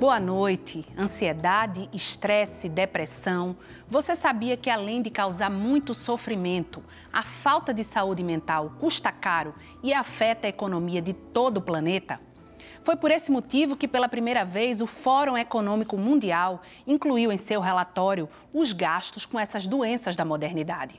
Boa noite. Ansiedade, estresse, depressão. Você sabia que além de causar muito sofrimento, a falta de saúde mental custa caro e afeta a economia de todo o planeta? Foi por esse motivo que, pela primeira vez, o Fórum Econômico Mundial incluiu em seu relatório os gastos com essas doenças da modernidade.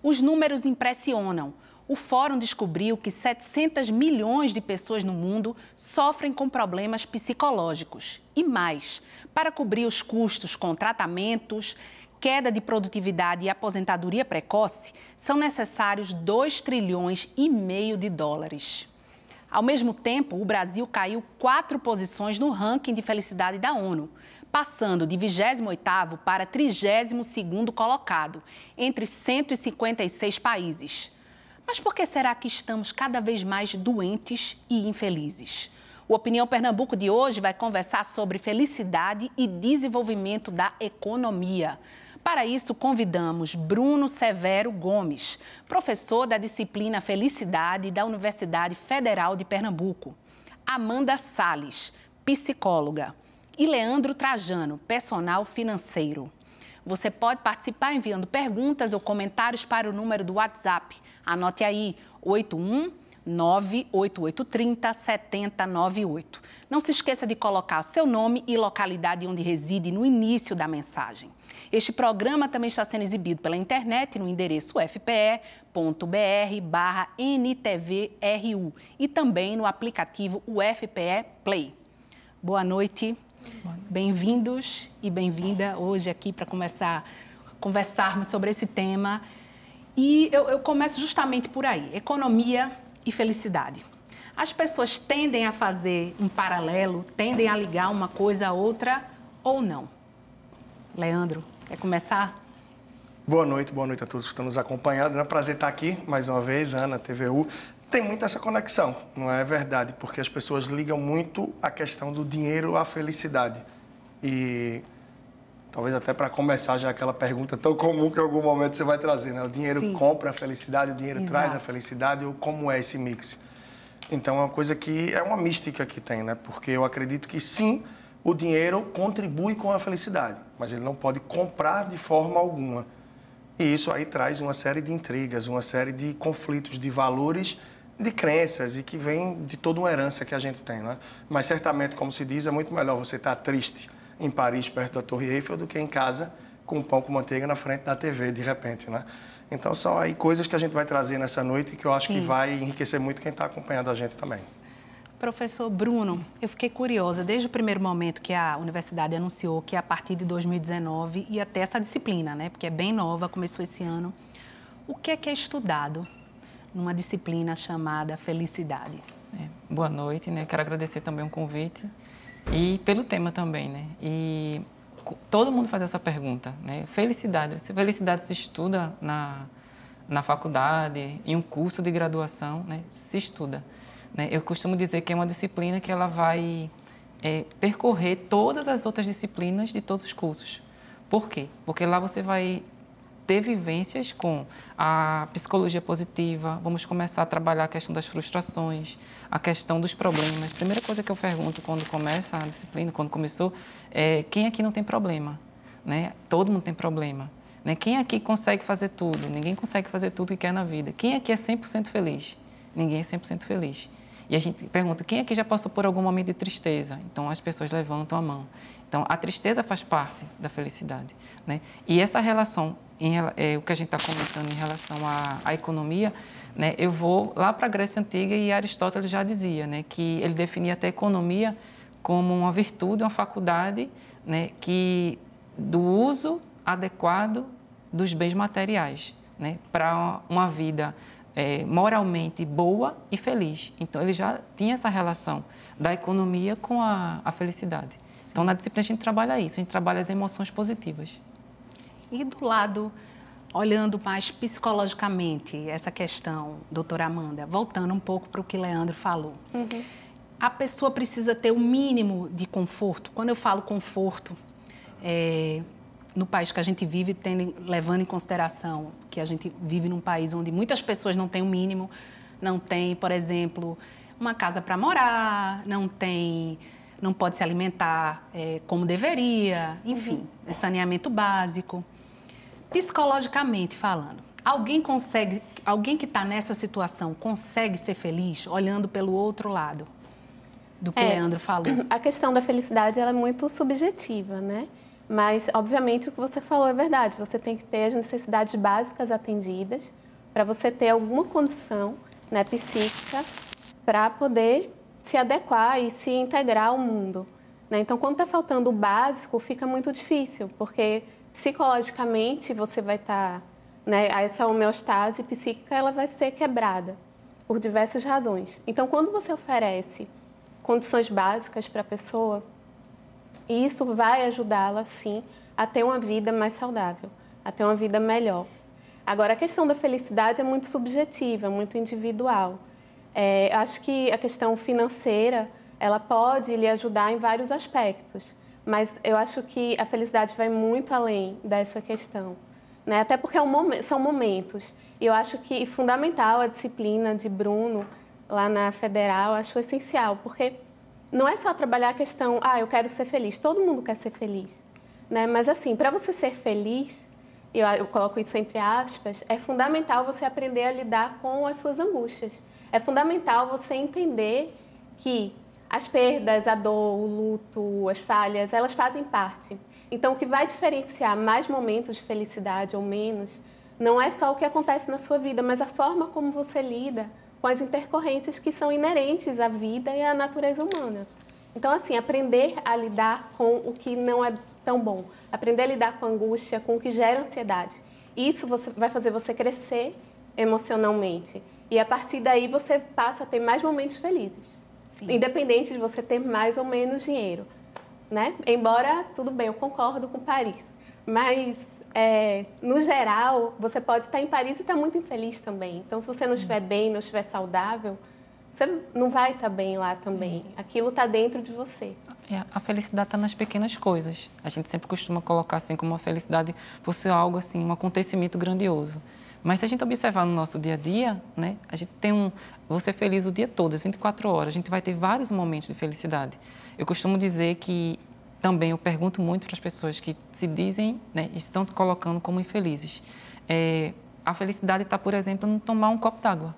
Os números impressionam o fórum descobriu que 700 milhões de pessoas no mundo sofrem com problemas psicológicos. E mais, para cobrir os custos com tratamentos, queda de produtividade e aposentadoria precoce, são necessários 2 trilhões e meio de dólares. Ao mesmo tempo, o Brasil caiu quatro posições no ranking de felicidade da ONU, passando de 28º para 32º colocado, entre 156 países. Mas por que será que estamos cada vez mais doentes e infelizes? O Opinião Pernambuco de hoje vai conversar sobre felicidade e desenvolvimento da economia. Para isso, convidamos Bruno Severo Gomes, professor da disciplina Felicidade da Universidade Federal de Pernambuco, Amanda Sales, psicóloga, e Leandro Trajano, personal financeiro. Você pode participar enviando perguntas ou comentários para o número do WhatsApp. Anote aí, 81 98830 7098. Não se esqueça de colocar seu nome e localidade onde reside no início da mensagem. Este programa também está sendo exibido pela internet no endereço ufpe.br/ntvru e também no aplicativo UFPE Play. Boa noite. Bem-vindos e bem-vinda hoje aqui para começar conversarmos sobre esse tema. E eu, eu começo justamente por aí: economia e felicidade. As pessoas tendem a fazer um paralelo, tendem a ligar uma coisa a outra ou não? Leandro, quer começar? Boa noite, boa noite a todos que estão nos acompanhando. É um prazer estar aqui mais uma vez, Ana, TVU tem muito essa conexão, não é verdade? Porque as pessoas ligam muito a questão do dinheiro à felicidade. E talvez até para começar já aquela pergunta tão comum que em algum momento você vai trazer, né? O dinheiro Sim. compra a felicidade, o dinheiro Exato. traz a felicidade, ou como é esse mix? Então é uma coisa que é uma mística que tem, né? Porque eu acredito que sim, o dinheiro contribui com a felicidade, mas ele não pode comprar de forma alguma. E isso aí traz uma série de intrigas, uma série de conflitos de valores de crenças e que vem de toda uma herança que a gente tem, né? Mas certamente, como se diz, é muito melhor você estar triste em Paris, perto da Torre Eiffel, do que em casa com pão com manteiga na frente da TV, de repente, né? Então são aí coisas que a gente vai trazer nessa noite que eu acho Sim. que vai enriquecer muito quem está acompanhando a gente também. Professor Bruno, eu fiquei curiosa desde o primeiro momento que a universidade anunciou que a partir de 2019 ia ter essa disciplina, né? Porque é bem nova, começou esse ano. O que é que é estudado numa disciplina chamada Felicidade. É, boa noite, né? Quero agradecer também o convite e pelo tema também, né? E todo mundo faz essa pergunta, né? Felicidade, se felicidade se estuda na na faculdade, em um curso de graduação, né? Se estuda. Né? Eu costumo dizer que é uma disciplina que ela vai é, percorrer todas as outras disciplinas de todos os cursos. Por quê? Porque lá você vai ter vivências com a psicologia positiva, vamos começar a trabalhar a questão das frustrações, a questão dos problemas. Primeira coisa que eu pergunto quando começa a disciplina, quando começou, é quem aqui não tem problema? Né? Todo mundo tem problema. Né? Quem aqui consegue fazer tudo? Ninguém consegue fazer tudo que quer na vida. Quem aqui é 100% feliz? Ninguém é 100% feliz. E a gente pergunta, quem aqui já passou por algum momento de tristeza? Então, as pessoas levantam a mão. Então, a tristeza faz parte da felicidade. Né? E essa relação, em, é, o que a gente está comentando em relação à, à economia, né, eu vou lá para a Grécia Antiga e Aristóteles já dizia né, que ele definia até a economia como uma virtude, uma faculdade né, que, do uso adequado dos bens materiais né, para uma vida é, moralmente boa e feliz. Então, ele já tinha essa relação da economia com a, a felicidade. Então, na disciplina, a gente trabalha isso, a gente trabalha as emoções positivas. E do lado, olhando mais psicologicamente essa questão, doutora Amanda, voltando um pouco para o que Leandro falou. Uhum. A pessoa precisa ter o mínimo de conforto. Quando eu falo conforto, é, no país que a gente vive, tendo, levando em consideração que a gente vive num país onde muitas pessoas não têm o mínimo, não tem, por exemplo, uma casa para morar, não tem não pode se alimentar é, como deveria, enfim, uhum. é saneamento básico. Psicologicamente falando, alguém consegue, alguém que está nessa situação consegue ser feliz olhando pelo outro lado do que é, Leandro falou? A questão da felicidade é muito subjetiva, né? Mas, obviamente, o que você falou é verdade. Você tem que ter as necessidades básicas atendidas para você ter alguma condição né, psíquica para poder se adequar e se integrar ao mundo. Né? Então, quando está faltando o básico, fica muito difícil, porque psicologicamente você vai estar, tá, né, essa homeostase psíquica ela vai ser quebrada por diversas razões. Então, quando você oferece condições básicas para a pessoa, isso vai ajudá-la, sim, a ter uma vida mais saudável, a ter uma vida melhor. Agora, a questão da felicidade é muito subjetiva, muito individual. É, acho que a questão financeira, ela pode lhe ajudar em vários aspectos, mas eu acho que a felicidade vai muito além dessa questão. Né? Até porque é um são momentos. E eu acho que fundamental a disciplina de Bruno, lá na Federal, acho essencial, porque não é só trabalhar a questão, ah, eu quero ser feliz. Todo mundo quer ser feliz. Né? Mas, assim, para você ser feliz, eu, eu coloco isso entre aspas, é fundamental você aprender a lidar com as suas angústias. É fundamental você entender que as perdas, a dor, o luto, as falhas, elas fazem parte. Então, o que vai diferenciar mais momentos de felicidade ou menos não é só o que acontece na sua vida, mas a forma como você lida com as intercorrências que são inerentes à vida e à natureza humana. Então, assim, aprender a lidar com o que não é tão bom, aprender a lidar com a angústia, com o que gera ansiedade. Isso você, vai fazer você crescer emocionalmente. E a partir daí você passa a ter mais momentos felizes. Sim. Independente de você ter mais ou menos dinheiro. Né? Embora, tudo bem, eu concordo com Paris. Mas é, no geral, você pode estar em Paris e estar muito infeliz também. Então, se você não estiver bem, não estiver saudável, você não vai estar bem lá também. Aquilo está dentro de você. É, a felicidade está nas pequenas coisas. A gente sempre costuma colocar assim como a felicidade fosse algo assim, um acontecimento grandioso. Mas se a gente observar no nosso dia a dia, né, a gente tem um, vou ser feliz o dia todo, as 24 horas. A gente vai ter vários momentos de felicidade. Eu costumo dizer que também eu pergunto muito para as pessoas que se dizem, né, estão colocando como infelizes. É, a felicidade está, por exemplo, em tomar um copo d'água.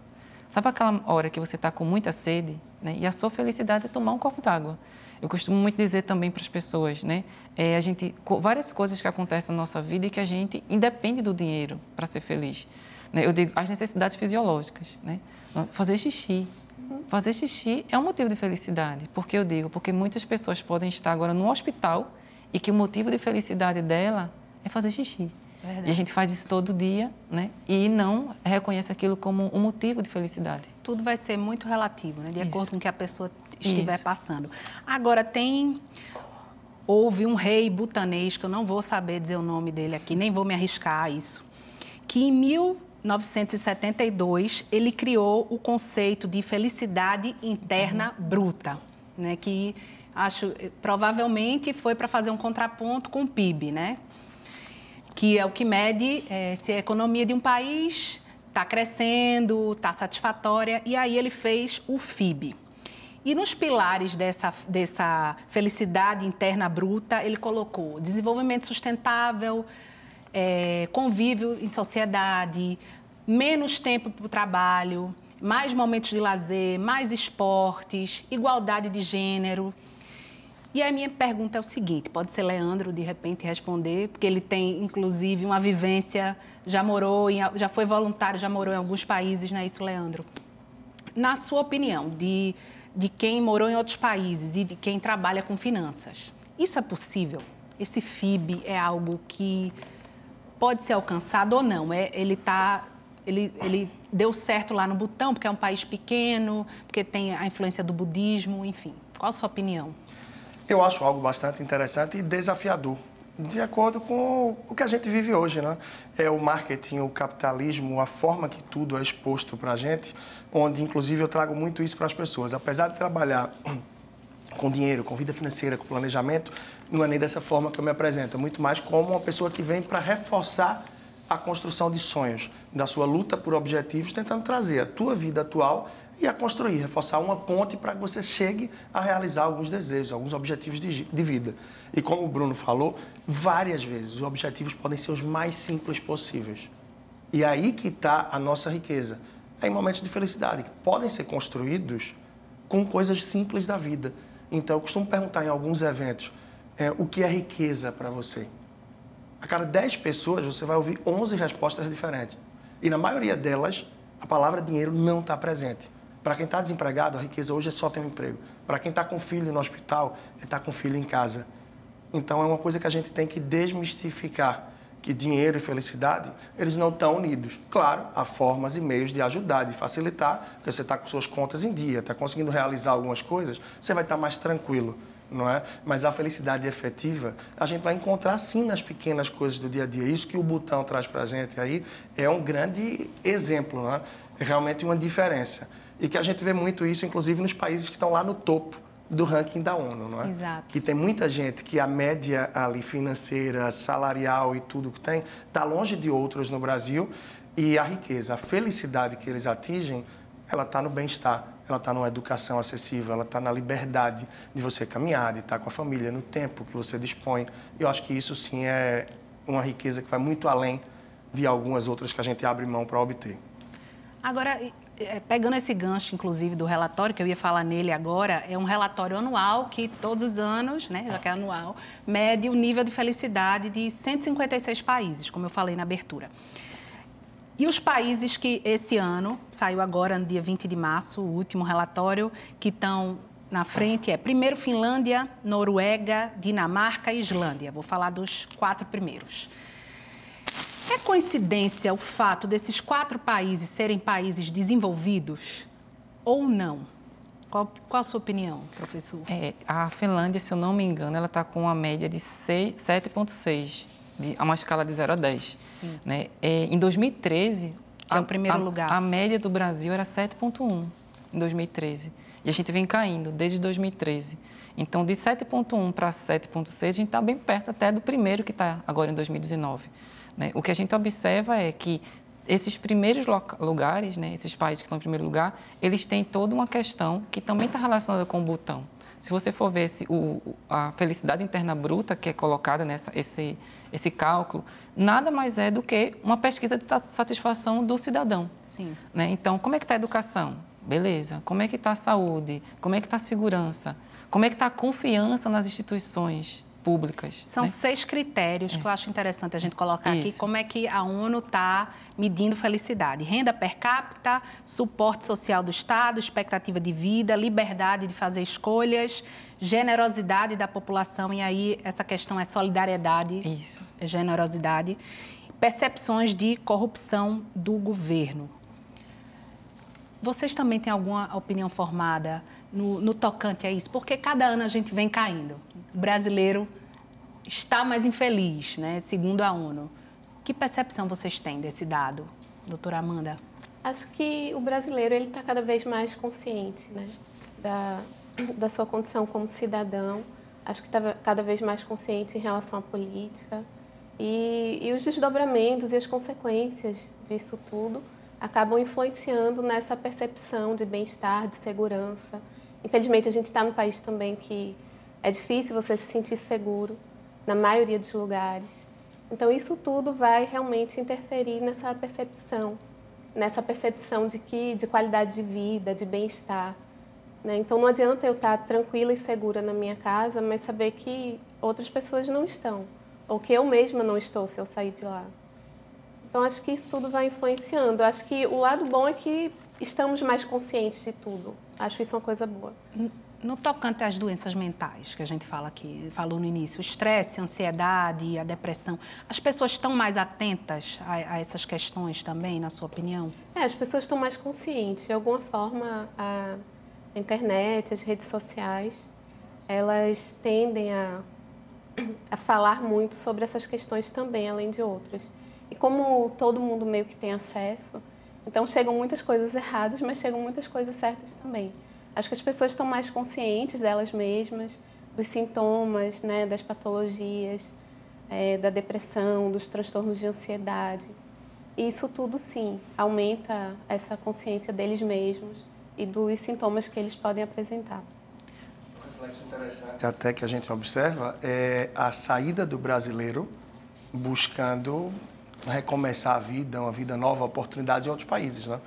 Sabe aquela hora que você está com muita sede né, e a sua felicidade é tomar um copo d'água? Eu costumo muito dizer também para as pessoas, né? É, a gente, várias coisas que acontecem na nossa vida e que a gente independe do dinheiro para ser feliz. Né? Eu digo as necessidades fisiológicas, né? Fazer xixi, Fazer xixi é um motivo de felicidade. Por que eu digo? Porque muitas pessoas podem estar agora no hospital e que o motivo de felicidade dela é fazer xixi. Verdade. E a gente faz isso todo dia, né? E não reconhece aquilo como um motivo de felicidade. Tudo vai ser muito relativo, né? De isso. acordo com o que a pessoa estiver isso. passando. Agora, tem. Houve um rei butanês, que eu não vou saber dizer o nome dele aqui, nem vou me arriscar a isso, que em mil 1972, ele criou o conceito de felicidade interna bruta, né, que acho provavelmente foi para fazer um contraponto com o PIB, né, que é o que mede é, se a economia de um país está crescendo, está satisfatória, e aí ele fez o FIB. E nos pilares dessa, dessa felicidade interna bruta, ele colocou desenvolvimento sustentável, é, convívio em sociedade, menos tempo para o trabalho, mais momentos de lazer, mais esportes, igualdade de gênero. E a minha pergunta é o seguinte: pode ser Leandro de repente responder, porque ele tem inclusive uma vivência, já morou, em, já foi voluntário, já morou em alguns países, não é isso, Leandro? Na sua opinião, de, de quem morou em outros países e de quem trabalha com finanças, isso é possível? Esse FIB é algo que pode ser alcançado ou não? É, ele está ele, ele deu certo lá no Butão, porque é um país pequeno, porque tem a influência do budismo, enfim. Qual a sua opinião? Eu acho algo bastante interessante e desafiador, de acordo com o que a gente vive hoje, né? É o marketing, o capitalismo, a forma que tudo é exposto para a gente, onde inclusive eu trago muito isso para as pessoas. Apesar de trabalhar com dinheiro, com vida financeira, com planejamento, não é nem dessa forma que eu me apresento, é muito mais como uma pessoa que vem para reforçar a construção de sonhos, da sua luta por objetivos, tentando trazer a tua vida atual e a construir, reforçar uma ponte para que você chegue a realizar alguns desejos, alguns objetivos de, de vida. E como o Bruno falou, várias vezes os objetivos podem ser os mais simples possíveis. E aí que está a nossa riqueza. É em momentos de felicidade, que podem ser construídos com coisas simples da vida. Então, eu costumo perguntar em alguns eventos é, o que é riqueza para você. A cada 10 pessoas, você vai ouvir 11 respostas diferentes. E na maioria delas, a palavra dinheiro não está presente. Para quem está desempregado, a riqueza hoje é só ter um emprego. Para quem está com filho no hospital, é estar tá com filho em casa. Então, é uma coisa que a gente tem que desmistificar que dinheiro e felicidade, eles não estão unidos. Claro, há formas e meios de ajudar, de facilitar, porque você está com suas contas em dia, está conseguindo realizar algumas coisas, você vai estar tá mais tranquilo não é? Mas a felicidade efetiva a gente vai encontrar sim nas pequenas coisas do dia a dia. Isso que o botão traz para a gente aí é um grande exemplo, não é? é realmente uma diferença. E que a gente vê muito isso, inclusive, nos países que estão lá no topo do ranking da ONU, não é? Exato. Que tem muita gente que a média ali financeira, salarial e tudo que tem está longe de outros no Brasil e a riqueza, a felicidade que eles atingem, ela está no bem-estar, ela está numa educação acessível, ela está na liberdade de você caminhar, de estar com a família, no tempo que você dispõe. E eu acho que isso sim é uma riqueza que vai muito além de algumas outras que a gente abre mão para obter. Agora, pegando esse gancho, inclusive, do relatório, que eu ia falar nele agora, é um relatório anual que todos os anos, né, já que é anual, mede o nível de felicidade de 156 países, como eu falei na abertura. E os países que esse ano, saiu agora no dia 20 de março, o último relatório, que estão na frente é primeiro Finlândia, Noruega, Dinamarca e Islândia. Vou falar dos quatro primeiros. É coincidência o fato desses quatro países serem países desenvolvidos ou não? Qual, qual a sua opinião, professor? É, a Finlândia, se eu não me engano, ela está com uma média de 7,6 de, a uma escala de 0 a 10. Sim. Né? É, em 2013... Que a, é o primeiro a, lugar. A média do Brasil era 7,1 em 2013. E a gente vem caindo desde 2013. Então, de 7,1 para 7,6, a gente está bem perto até do primeiro que está agora em 2019. Né? O que a gente observa é que esses primeiros lugares, né, esses países que estão em primeiro lugar, eles têm toda uma questão que também está relacionada com o botão. Se você for ver esse, o, a felicidade interna bruta que é colocada nessa esse, esse cálculo, nada mais é do que uma pesquisa de satisfação do cidadão. Sim. Né? Então, como é que está a educação? Beleza. Como é que está a saúde? Como é que está a segurança? Como é que está a confiança nas instituições? Públicas. São né? seis critérios é. que eu acho interessante a gente colocar Isso. aqui, como é que a ONU está medindo felicidade. Renda per capita, suporte social do Estado, expectativa de vida, liberdade de fazer escolhas, generosidade da população, e aí essa questão é solidariedade, Isso. generosidade, percepções de corrupção do governo. Vocês também têm alguma opinião formada no, no, tocante a isso? Porque cada ano a gente vem caindo. O brasileiro está mais infeliz, né? segundo a ONU. Que percepção vocês têm desse dado, doutora Amanda? Acho que o brasileiro ele está cada vez mais consciente né? da, da sua condição como cidadão. Acho que está cada vez mais consciente em relação à política. E, e os desdobramentos e as consequências disso tudo acabam influenciando nessa percepção de bem-estar, de segurança. Infelizmente, a gente está num país também que é difícil você se sentir seguro na maioria dos lugares. Então, isso tudo vai realmente interferir nessa percepção, nessa percepção de que de qualidade de vida, de bem-estar. Né? Então, não adianta eu estar tranquila e segura na minha casa, mas saber que outras pessoas não estão, ou que eu mesma não estou se eu sair de lá. Então, acho que isso tudo vai influenciando. Acho que o lado bom é que estamos mais conscientes de tudo. Acho isso uma coisa boa. No tocante às doenças mentais, que a gente fala aqui, falou no início, o estresse, a ansiedade, a depressão, as pessoas estão mais atentas a, a, essas questões também, na sua opinião? É, as pessoas estão mais conscientes. De alguma forma, a internet, as redes sociais, elas tendem a, a falar muito sobre essas questões também, além de outras. E como todo mundo meio que tem acesso, então chegam muitas coisas erradas, mas chegam muitas coisas certas também. Acho que as pessoas estão mais conscientes delas mesmas, dos sintomas, né, das patologias, é, da depressão, dos transtornos de ansiedade. E isso tudo, sim, aumenta essa consciência deles mesmos e dos sintomas que eles podem apresentar. Um reflexo interessante até que a gente observa é a saída do brasileiro buscando recomeçar a vida, uma vida nova, oportunidades em outros países, né?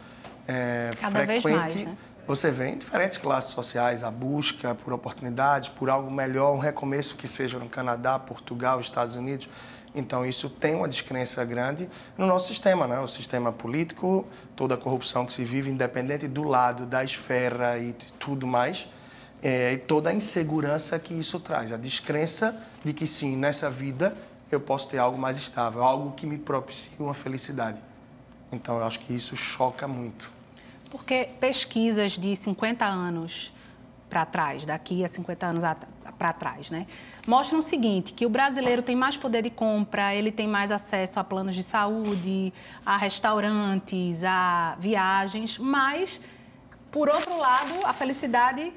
É Cada frequente, vez mais, né? Você vê em diferentes classes sociais a busca por oportunidades, por algo melhor, um recomeço que seja no Canadá, Portugal, Estados Unidos. Então, isso tem uma descrença grande no nosso sistema, né? o sistema político, toda a corrupção que se vive, independente do lado da esfera e tudo mais, é, e toda a insegurança que isso traz, a descrença de que sim, nessa vida eu posso ter algo mais estável, algo que me propicie uma felicidade. Então, eu acho que isso choca muito. Porque pesquisas de 50 anos para trás, daqui a 50 anos para trás, né? Mostram o seguinte, que o brasileiro tem mais poder de compra, ele tem mais acesso a planos de saúde, a restaurantes, a viagens, mas, por outro lado, a felicidade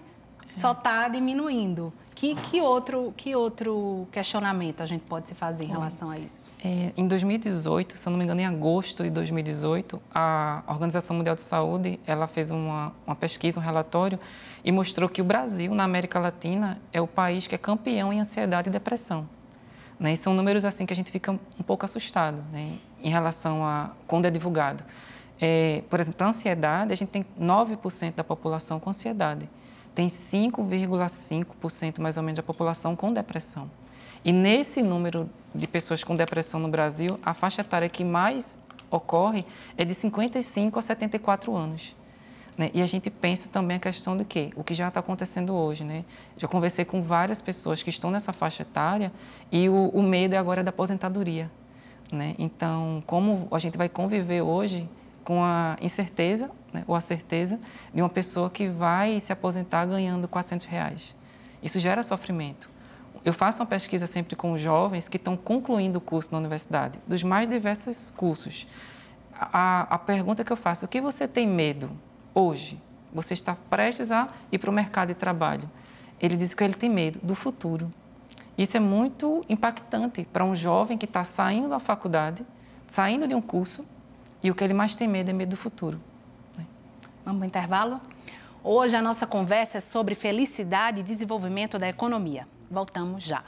só está diminuindo. Que, que, outro, que outro questionamento a gente pode se fazer em relação a isso? É, em 2018, se eu não me engano, em agosto de 2018, a Organização Mundial de Saúde ela fez uma, uma pesquisa, um relatório, e mostrou que o Brasil, na América Latina, é o país que é campeão em ansiedade e depressão. Né? E são números assim que a gente fica um pouco assustado né? em relação a quando é divulgado. É, por exemplo, a ansiedade, a gente tem 9% da população com ansiedade tem 5,5% mais ou menos da população com depressão. E nesse número de pessoas com depressão no Brasil, a faixa etária que mais ocorre é de 55 a 74 anos. Né? E a gente pensa também a questão do quê? O que já está acontecendo hoje. Né? Já conversei com várias pessoas que estão nessa faixa etária e o, o medo é agora da aposentadoria. Né? Então, como a gente vai conviver hoje com a incerteza né, ou a certeza de uma pessoa que vai se aposentar ganhando 400 reais. Isso gera sofrimento. Eu faço uma pesquisa sempre com jovens que estão concluindo o curso na universidade, dos mais diversos cursos. A, a pergunta que eu faço, o que você tem medo hoje? Você está prestes a ir para o mercado de trabalho. Ele diz que ele tem medo do futuro. Isso é muito impactante para um jovem que está saindo da faculdade, saindo de um curso e o que ele mais tem medo é medo do futuro. Né? Vamos para o intervalo? Hoje a nossa conversa é sobre felicidade e desenvolvimento da economia. Voltamos já.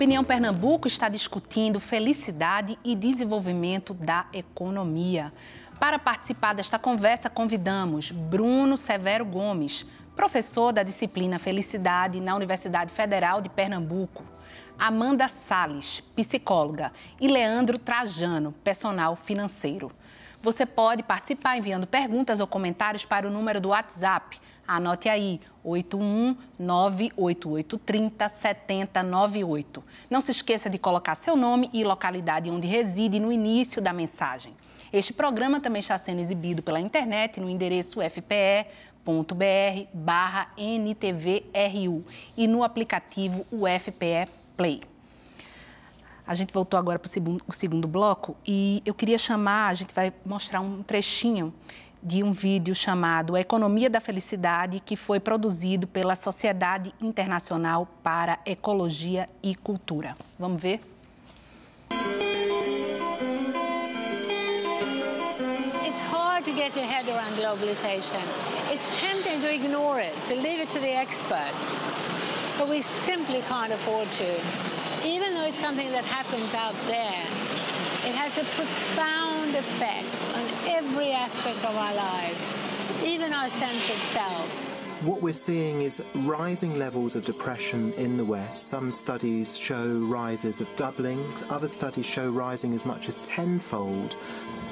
Opinião Pernambuco está discutindo felicidade e desenvolvimento da economia. Para participar desta conversa, convidamos Bruno Severo Gomes, professor da disciplina Felicidade na Universidade Federal de Pernambuco, Amanda Sales, psicóloga, e Leandro Trajano, personal financeiro. Você pode participar enviando perguntas ou comentários para o número do WhatsApp Anote aí, 81988307098. Não se esqueça de colocar seu nome e localidade onde reside no início da mensagem. Este programa também está sendo exibido pela internet no endereço fpe.br barra NTVRU e no aplicativo UFPE Play. A gente voltou agora para o segundo bloco e eu queria chamar, a gente vai mostrar um trechinho de um vídeo chamado Economia da Felicidade, que foi produzido pela Sociedade Internacional para Ecologia e Cultura. Vamos ver? It's hard to get your head around globalization. It's tempting to ignore it, to leave it to the experts. But we simply can't afford to. Even though it's something that happens out there, it has a profound effect on every aspect of our lives, even our sense of self. What we're seeing is rising levels of depression in the West. Some studies show rises of doubling, other studies show rising as much as tenfold.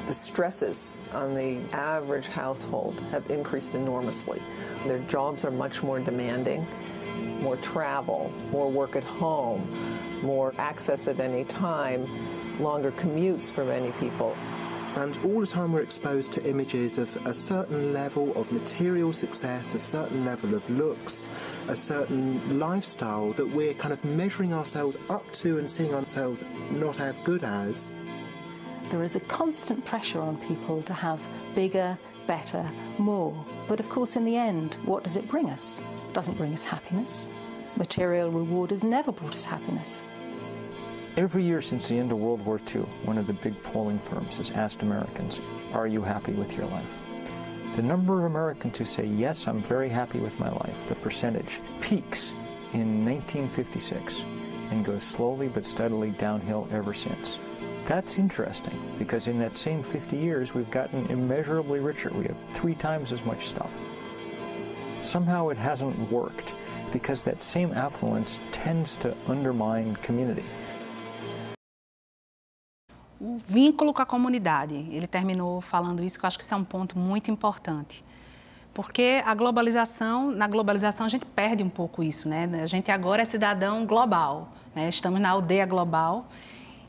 The stresses on the average household have increased enormously. Their jobs are much more demanding, more travel, more work at home, more access at any time, longer commutes for many people And all the time we're exposed to images of a certain level of material success, a certain level of looks, a certain lifestyle that we're kind of measuring ourselves up to and seeing ourselves not as good as. There is a constant pressure on people to have bigger, better, more. But of course, in the end, what does it bring us? It doesn't bring us happiness. Material reward has never brought us happiness. Every year since the end of World War II, one of the big polling firms has asked Americans, Are you happy with your life? The number of Americans who say, Yes, I'm very happy with my life, the percentage, peaks in 1956 and goes slowly but steadily downhill ever since. That's interesting because in that same 50 years, we've gotten immeasurably richer. We have three times as much stuff. Somehow it hasn't worked because that same affluence tends to undermine community. O vínculo com a comunidade. Ele terminou falando isso, que eu acho que isso é um ponto muito importante. Porque a globalização, na globalização a gente perde um pouco isso, né? A gente agora é cidadão global, né? estamos na aldeia global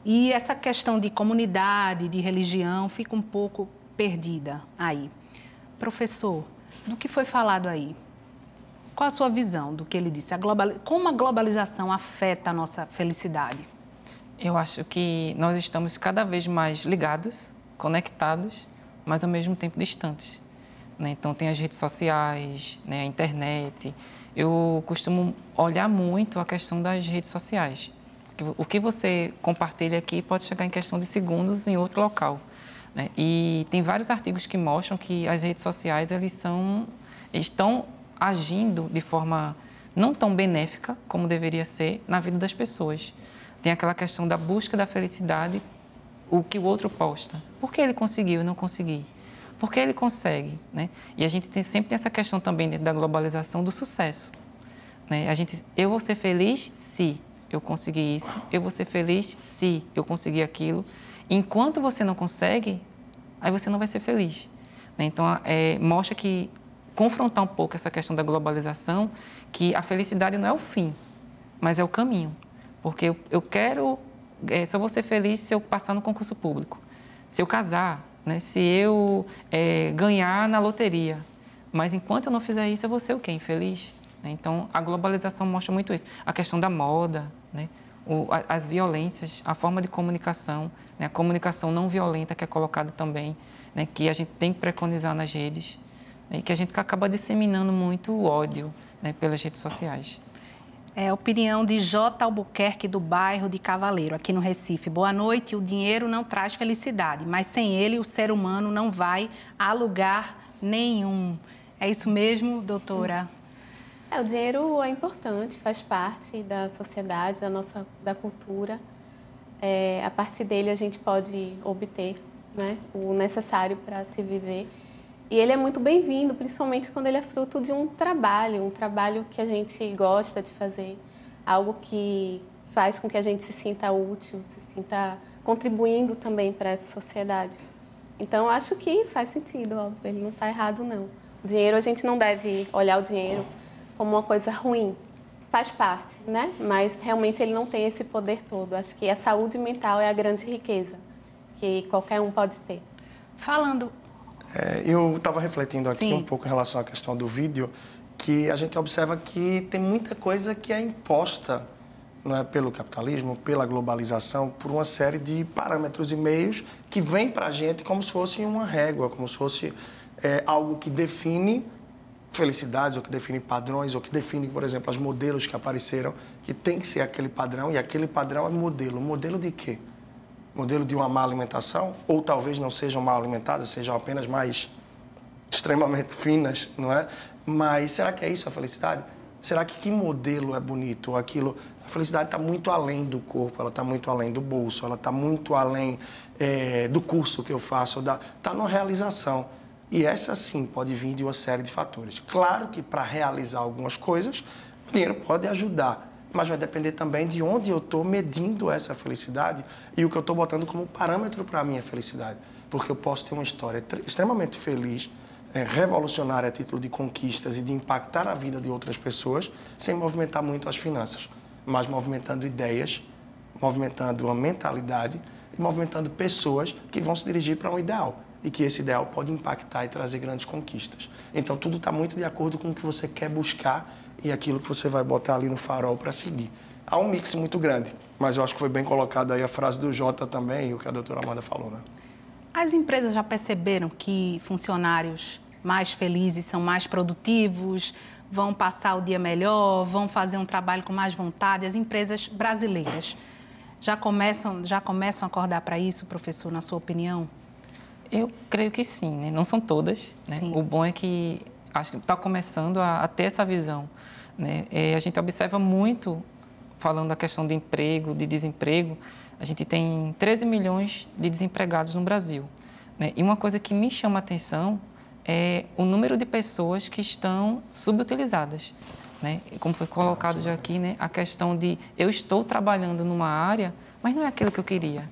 e essa questão de comunidade, de religião fica um pouco perdida aí. Professor, do que foi falado aí? Qual a sua visão do que ele disse? A global... Como a globalização afeta a nossa felicidade? Eu acho que nós estamos cada vez mais ligados, conectados, mas ao mesmo tempo distantes. Né? Então, tem as redes sociais, né? a internet. Eu costumo olhar muito a questão das redes sociais. O que você compartilha aqui pode chegar em questão de segundos em outro local. Né? E tem vários artigos que mostram que as redes sociais eles são, estão agindo de forma não tão benéfica como deveria ser na vida das pessoas. Tem aquela questão da busca da felicidade, o que o outro posta. Por que ele conseguiu e não consegui? Por que ele consegue? Né? E a gente tem, sempre tem essa questão também dentro da globalização do sucesso. Né? A gente, eu vou ser feliz se eu conseguir isso, eu vou ser feliz se eu conseguir aquilo. Enquanto você não consegue, aí você não vai ser feliz. Né? Então, é, mostra que confrontar um pouco essa questão da globalização, que a felicidade não é o fim, mas é o caminho. Porque eu, eu quero, é, só vou ser feliz se eu passar no concurso público, se eu casar, né? se eu é, ganhar na loteria. Mas enquanto eu não fizer isso, eu vou ser o quê? Infeliz? Né? Então, a globalização mostra muito isso. A questão da moda, né? o, a, as violências, a forma de comunicação, né? a comunicação não violenta que é colocada também, né? que a gente tem que preconizar nas redes, né? e que a gente acaba disseminando muito o ódio né? pelas redes sociais. É a opinião de J. Albuquerque, do bairro de Cavaleiro, aqui no Recife. Boa noite. O dinheiro não traz felicidade, mas sem ele o ser humano não vai a lugar nenhum. É isso mesmo, doutora? É, o dinheiro é importante, faz parte da sociedade, da nossa da cultura. É, a partir dele a gente pode obter né, o necessário para se viver. E ele é muito bem-vindo, principalmente quando ele é fruto de um trabalho, um trabalho que a gente gosta de fazer, algo que faz com que a gente se sinta útil, se sinta contribuindo também para essa sociedade. Então, acho que faz sentido, óbvio, ele não está errado, não. O dinheiro, a gente não deve olhar o dinheiro como uma coisa ruim. Faz parte, né? Mas realmente ele não tem esse poder todo. Acho que a saúde mental é a grande riqueza que qualquer um pode ter. Falando é, eu estava refletindo aqui Sim. um pouco em relação à questão do vídeo, que a gente observa que tem muita coisa que é imposta não é, pelo capitalismo, pela globalização, por uma série de parâmetros e meios que vêm para a gente como se fosse uma régua, como se fosse é, algo que define felicidades, ou que define padrões, ou que define, por exemplo, os modelos que apareceram, que tem que ser aquele padrão, e aquele padrão é modelo. Modelo de quê? Modelo de uma má alimentação, ou talvez não sejam mal alimentadas, sejam apenas mais extremamente finas, não é? Mas será que é isso a felicidade? Será que que modelo é bonito? Aquilo, a felicidade está muito além do corpo, ela está muito além do bolso, ela está muito além é, do curso que eu faço, está numa realização. E essa sim pode vir de uma série de fatores. Claro que para realizar algumas coisas, o dinheiro pode ajudar, mas vai depender também de onde eu estou medindo essa felicidade e o que eu estou botando como parâmetro para a minha felicidade. Porque eu posso ter uma história extremamente feliz, é, revolucionária a título de conquistas e de impactar a vida de outras pessoas, sem movimentar muito as finanças, mas movimentando ideias, movimentando uma mentalidade, e movimentando pessoas que vão se dirigir para um ideal e que esse ideal pode impactar e trazer grandes conquistas. Então tudo está muito de acordo com o que você quer buscar e aquilo que você vai botar ali no farol para seguir. Há um mix muito grande, mas eu acho que foi bem colocado aí a frase do Jota também e o que a doutora Amanda falou, né? As empresas já perceberam que funcionários mais felizes são mais produtivos, vão passar o dia melhor, vão fazer um trabalho com mais vontade. As empresas brasileiras já começam, já começam a acordar para isso, professor, na sua opinião? Eu creio que sim, né? não são todas. Né? O bom é que acho que está começando a, a, ter essa visão. Né? É, a gente observa muito, falando da questão de emprego, de desemprego, a gente tem 13 milhões de desempregados no Brasil. Né? E uma coisa que me chama a atenção é o número de pessoas que estão subutilizadas. Né? Como foi colocado já aqui, né? a questão de eu estou trabalhando numa área, mas não é aquilo que eu queria.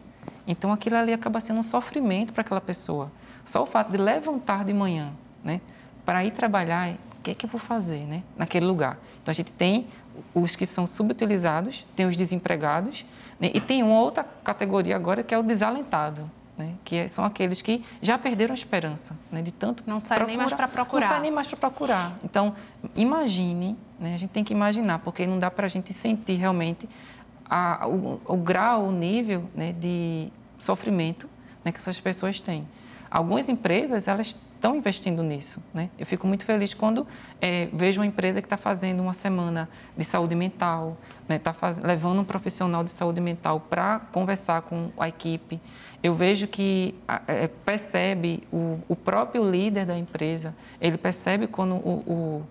Então aquilo ali acaba sendo um sofrimento para aquela pessoa. Só o fato de levantar de manhã, né? Para ir trabalhar, o que é que eu vou fazer né? naquele lugar? Então a gente tem os que são subutilizados, tem os desempregados, né? e tem uma outra categoria agora que é o desalentado né? que são aqueles que já perderam a esperança né? de tanto não sai nem mais para procurar não sai nem mais para procurar então imagine né? a gente tem que imaginar porque não dá para a gente sentir realmente a, o, o, grau o nível né? de sofrimento né? que essas pessoas têm algumas empresas elas estão investindo nisso. Né? Eu fico muito feliz quando é, vejo uma empresa que está fazendo uma semana de saúde mental, está né? levando um profissional de saúde mental para conversar com a equipe, eu vejo que é, percebe o, o, próprio líder da empresa, ele percebe quando o, o,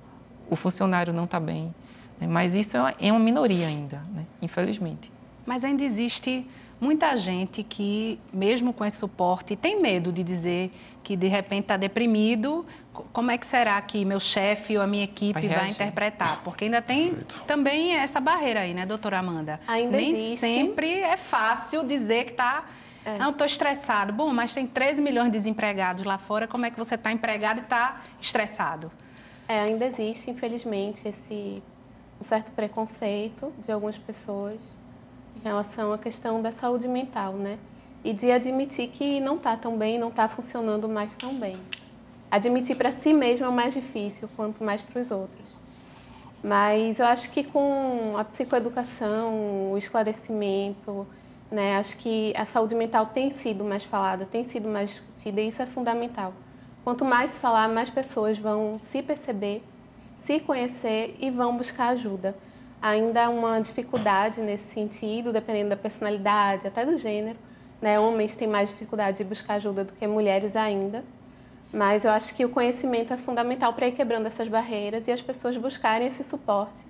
o funcionário não está bem. Né? Mas isso é, é uma minoria ainda, né? infelizmente. Mas ainda existe muita gente que, mesmo com esse suporte, tem medo de dizer que de repente está deprimido. Como é que será que meu chefe ou a minha equipe vai, vai interpretar? Porque ainda tem também essa barreira aí, né, doutora Amanda? Ainda Nem existe. sempre é fácil dizer que está é. Não, estou estressado. Bom, mas tem 13 milhões de desempregados lá fora. Como é que você está empregado e está estressado? É, ainda existe, infelizmente, esse um certo preconceito de algumas pessoas em relação à questão da saúde mental, né? E de admitir que não está tão bem, não está funcionando mais tão bem. Admitir para si mesmo é mais difícil, quanto mais para os outros. Mas eu acho que com a psicoeducação, o esclarecimento, né? Acho que a saúde mental tem sido mais falada, tem sido mais discutida e isso é fundamental. Quanto mais falar, mais pessoas vão se perceber, se conhecer e vão buscar ajuda. Ainda há uma dificuldade nesse sentido, dependendo da personalidade, até do gênero. Né? Homens têm mais dificuldade de buscar ajuda do que mulheres ainda. Mas eu acho que o conhecimento é fundamental para ir quebrando essas barreiras e as pessoas buscarem esse suporte,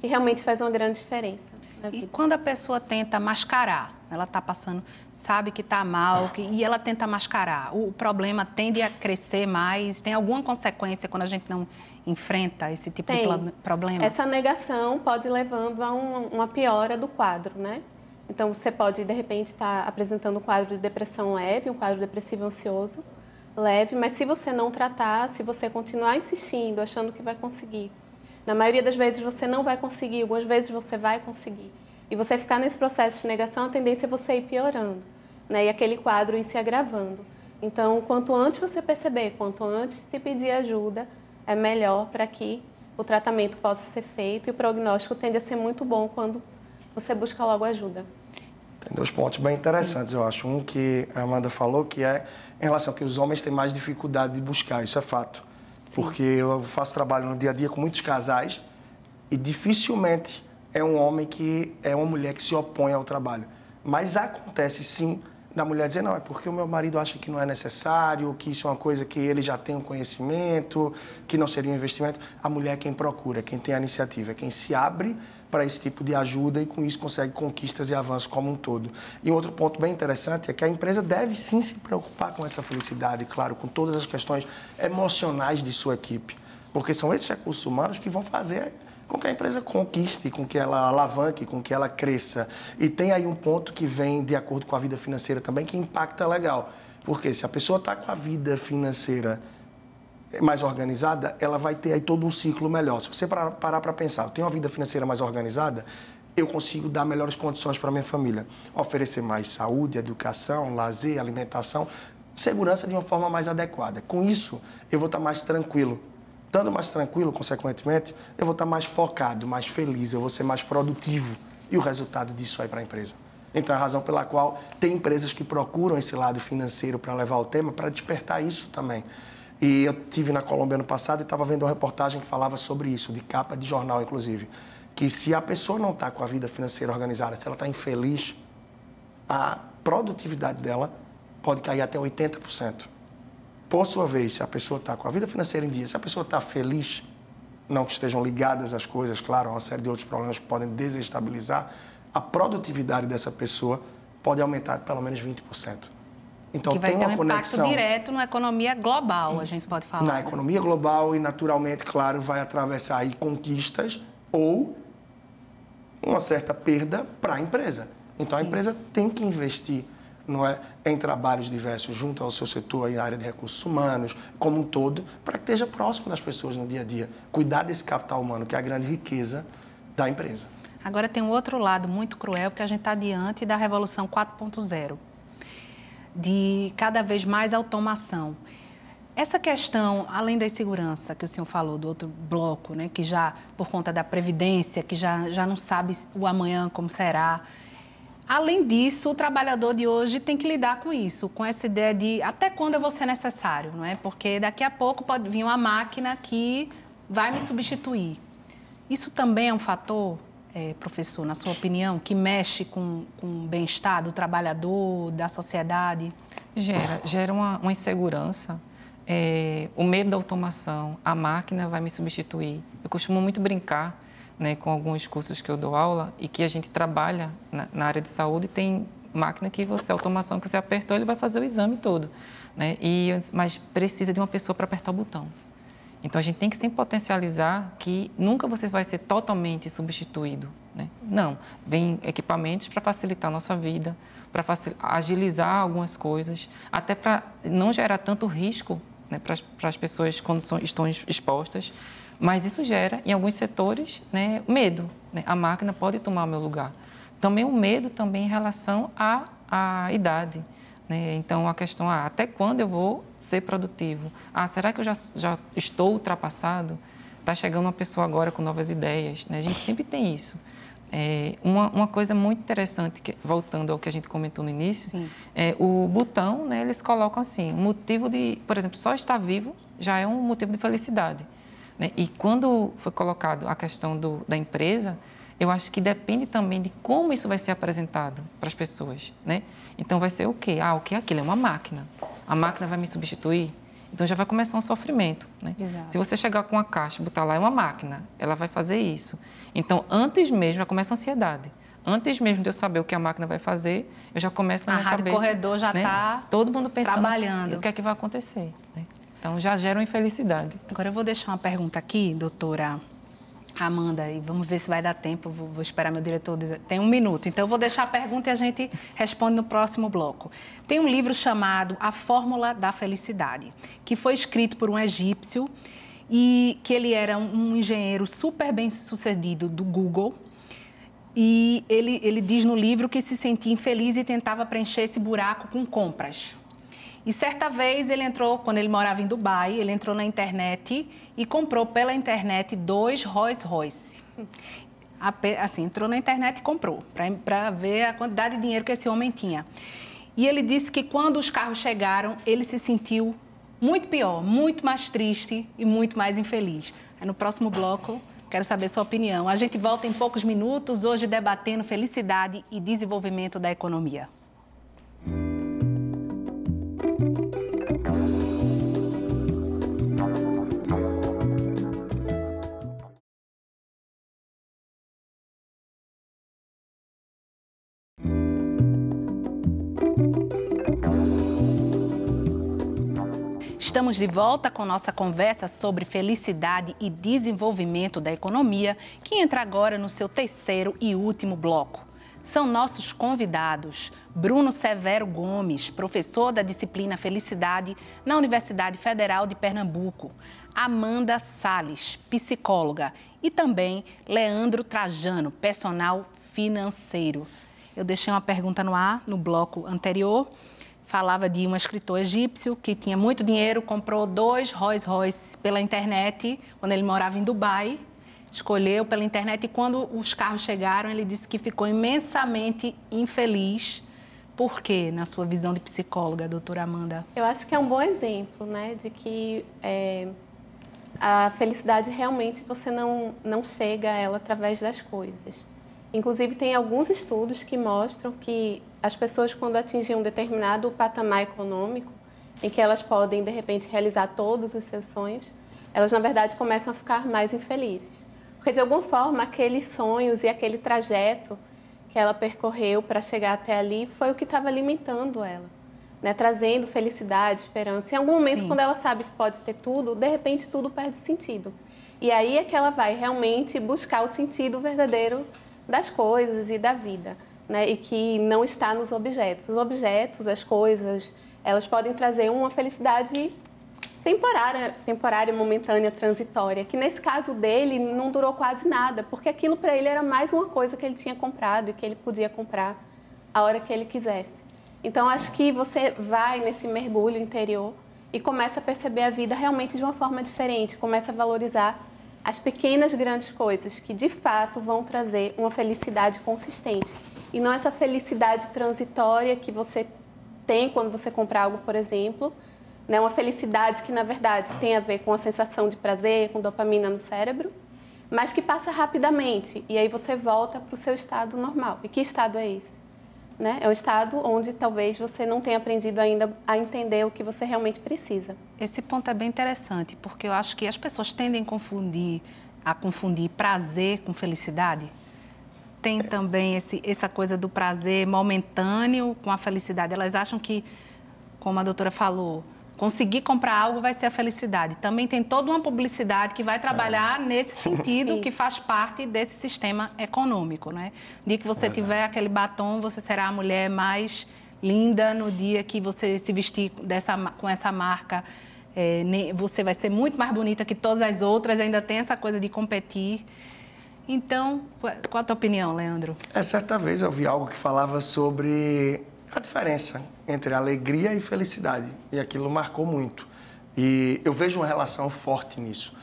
que realmente faz uma grande diferença. E quando a pessoa tenta mascarar, ela está passando, sabe que está mal, que, e ela tenta mascarar, o problema tende a crescer mais? Tem alguma consequência quando a gente não enfrenta esse tipo Tem. de problema? Essa negação pode levando a uma, uma piora do quadro, né? Então, você pode, de repente, estar tá apresentando um quadro de depressão leve, um quadro depressivo ansioso leve, mas se você não tratar, se você continuar insistindo, achando que vai conseguir, na maioria das vezes você não vai conseguir, algumas vezes você vai conseguir. E você ficar nesse processo de negação, a tendência é você ir piorando, né? E aquele quadro ir se agravando. Então, quanto antes você perceber, quanto antes se pedir ajuda, é melhor para que o tratamento possa ser feito e o prognóstico tende a ser muito bom quando você busca logo ajuda. Tem dois pontos bem interessantes, Sim. eu acho. Um que a Amanda falou, que é em relação a que os homens têm mais dificuldade de buscar, isso é fato. Porque eu faço trabalho no dia a dia com muitos casais e dificilmente é um homem que é uma mulher que se opõe ao trabalho. Mas acontece sim da mulher dizer, não, é porque o meu marido acha que não é necessário, que isso é uma coisa que ele já tem um conhecimento, que não seria um investimento. A mulher é quem procura, quem tem a iniciativa, é quem se abre para esse tipo de ajuda e com isso consegue conquistas e avanços como um todo. E outro ponto bem interessante é que a empresa deve sim se preocupar com essa felicidade, claro, com todas as questões emocionais de sua equipe, porque são esses recursos humanos que vão fazer com que a empresa conquiste, com que ela alavanque, com que ela cresça. E tem aí um ponto que vem de acordo com a vida financeira também que impacta legal. Porque se a pessoa está com a vida financeira mais organizada, ela vai ter aí todo um ciclo melhor. Se você parar para pensar, eu tenho uma vida financeira mais organizada, eu consigo dar melhores condições para minha família. Oferecer mais saúde, educação, lazer, alimentação, segurança de uma forma mais adequada. Com isso, eu vou estar mais tranquilo. Estando mais tranquilo, consequentemente, eu vou estar mais focado, mais feliz, eu vou ser mais produtivo. E o resultado disso vai para a empresa. Então, é a razão pela qual tem empresas que procuram esse lado financeiro para levar o tema, para despertar isso também. E eu tive na Colômbia ano passado e estava vendo uma reportagem que falava sobre isso, de capa de jornal, inclusive. Que se a pessoa não está com a vida financeira organizada, se ela está infeliz, a produtividade dela pode cair até 80%. Por sua vez, se a pessoa está com a vida financeira em dia, se a pessoa está feliz, não que estejam ligadas as coisas, claro, uma série de outros problemas que podem desestabilizar, a produtividade dessa pessoa pode aumentar pelo menos 20%. Então que vai tem ter uma um conexão impacto direto na economia global, Isso. a gente pode falar. Na né? economia global e naturalmente, claro, vai atravessar aí conquistas ou uma certa perda para a empresa. Então Sim. a empresa tem que investir não é, em trabalhos diversos junto ao seu setor, na área de recursos humanos, como um todo, para que esteja próximo das pessoas no dia a dia. Cuidar desse capital humano, que é a grande riqueza da empresa. Agora tem um outro lado muito cruel, porque a gente está diante da Revolução 4.0, de cada vez mais automação. Essa questão, além da segurança que o senhor falou do outro bloco, né, que já por conta da previdência, que já, já não sabe o amanhã como será, Além disso, o trabalhador de hoje tem que lidar com isso, com essa ideia de até quando eu vou ser necessário, não é? Porque daqui a pouco pode vir uma máquina que vai me substituir. Isso também é um fator, é, professor, na sua opinião, que mexe com, com o bem-estar do trabalhador, da sociedade? Gera, gera uma, uma insegurança, é, o medo da automação, a máquina vai me substituir. Eu costumo muito brincar né, com alguns cursos que eu dou aula e que a gente trabalha na, na, área de saúde tem máquina que você, automação que você apertou, ele vai fazer o exame todo. Né? E, mas precisa de uma pessoa para apertar o botão. Então a gente tem que sempre potencializar que nunca você vai ser totalmente substituído. Né? Não, vem equipamentos para facilitar a nossa vida, para agilizar algumas coisas, até para não gerar tanto risco né, para as pessoas quando são, estão expostas. Mas isso gera, em alguns setores, né, medo. Né? A máquina pode tomar o meu lugar. Também o medo também em relação à, à idade. Né? Então, a questão, ah, até quando eu vou ser produtivo? Ah, será que eu já, já estou ultrapassado? Está chegando uma pessoa agora com novas ideias. Né? A gente sempre tem isso. É, uma, uma coisa muito interessante, que, voltando ao que a gente comentou no início, Sim. é o botão, né, eles colocam assim, motivo de, por exemplo, só estar vivo já é um motivo de felicidade. Né? E quando foi colocado a questão do, da empresa, eu acho que depende também de como isso vai ser apresentado para as pessoas. Né? Então, vai ser o quê? Ah, o que é aquilo? É uma máquina. A máquina vai me substituir? Então, já vai começar um sofrimento. Né? Se você chegar com uma caixa e botar lá, é uma máquina, ela vai fazer isso. Então, antes mesmo, já começa a ansiedade. Antes mesmo de eu saber o que a máquina vai fazer, eu já começo na a minha cabeça. A corredor já está né? Todo mundo pensando trabalhando. o que é que vai acontecer. Né? Então já gera uma infelicidade. Agora eu vou deixar uma pergunta aqui, doutora Amanda, e vamos ver se vai dar tempo. Vou, vou esperar meu diretor dizer. Tem um minuto, então eu vou deixar a pergunta e a gente responde no próximo bloco. Tem um livro chamado A Fórmula da Felicidade, que foi escrito por um egípcio e que ele era um engenheiro super bem sucedido do Google. E ele, ele diz no livro que se sentia infeliz e tentava preencher esse buraco com compras. E certa vez ele entrou, quando ele morava em Dubai, ele entrou na internet e comprou pela internet dois Rolls Royce. Assim, entrou na internet e comprou, para ver a quantidade de dinheiro que esse homem tinha. E ele disse que quando os carros chegaram, ele se sentiu muito pior, muito mais triste e muito mais infeliz. Aí no próximo bloco, quero saber sua opinião. A gente volta em poucos minutos, hoje debatendo felicidade e desenvolvimento da economia. Estamos de volta com nossa conversa sobre felicidade e desenvolvimento da economia, que entra agora no seu terceiro e último bloco. São nossos convidados Bruno Severo Gomes, professor da disciplina Felicidade na Universidade Federal de Pernambuco, Amanda Sales, psicóloga, e também Leandro Trajano, personal financeiro. Eu deixei uma pergunta no ar no bloco anterior. Falava de um escritor egípcio que tinha muito dinheiro, comprou dois Rolls Royce pela internet, quando ele morava em Dubai. Escolheu pela internet e quando os carros chegaram, ele disse que ficou imensamente infeliz. Por quê, na sua visão de psicóloga, doutora Amanda? Eu acho que é um bom exemplo, né, de que é, a felicidade realmente você não, não chega a ela através das coisas. Inclusive, tem alguns estudos que mostram que as pessoas, quando atingem um determinado patamar econômico, em que elas podem, de repente, realizar todos os seus sonhos, elas, na verdade, começam a ficar mais infelizes. Porque, de alguma forma, aqueles sonhos e aquele trajeto que ela percorreu para chegar até ali foi o que estava alimentando ela, né? trazendo felicidade, esperança. Em algum momento, Sim. quando ela sabe que pode ter tudo, de repente tudo perde sentido. E aí é que ela vai realmente buscar o sentido verdadeiro das coisas e da vida, né? E que não está nos objetos. Os objetos, as coisas, elas podem trazer uma felicidade temporária, temporária, momentânea, transitória, que nesse caso dele não durou quase nada, porque aquilo para ele era mais uma coisa que ele tinha comprado e que ele podia comprar a hora que ele quisesse. Então acho que você vai nesse mergulho interior e começa a perceber a vida realmente de uma forma diferente, começa a valorizar as pequenas grandes coisas que de fato vão trazer uma felicidade consistente. E não essa felicidade transitória que você tem quando você compra algo, por exemplo, né? uma felicidade que na verdade tem a ver com a sensação de prazer, com dopamina no cérebro, mas que passa rapidamente e aí você volta para o seu estado normal. E que estado é esse? Né? É um estado onde talvez você não tenha aprendido ainda a entender o que você realmente precisa. Esse ponto é bem interessante, porque eu acho que as pessoas tendem a confundir, a confundir prazer com felicidade. Tem também esse, essa coisa do prazer momentâneo com a felicidade. Elas acham que, como a doutora falou, conseguir comprar algo vai ser a felicidade. Também tem toda uma publicidade que vai trabalhar é. nesse sentido, que faz parte desse sistema econômico. Né? No dia que você é. tiver aquele batom, você será a mulher mais linda. No dia que você se vestir dessa, com essa marca, é, você vai ser muito mais bonita que todas as outras. Ainda tem essa coisa de competir. Então, qual a tua opinião, Leandro? É, certa vez eu vi algo que falava sobre a diferença entre alegria e felicidade. E aquilo marcou muito. E eu vejo uma relação forte nisso,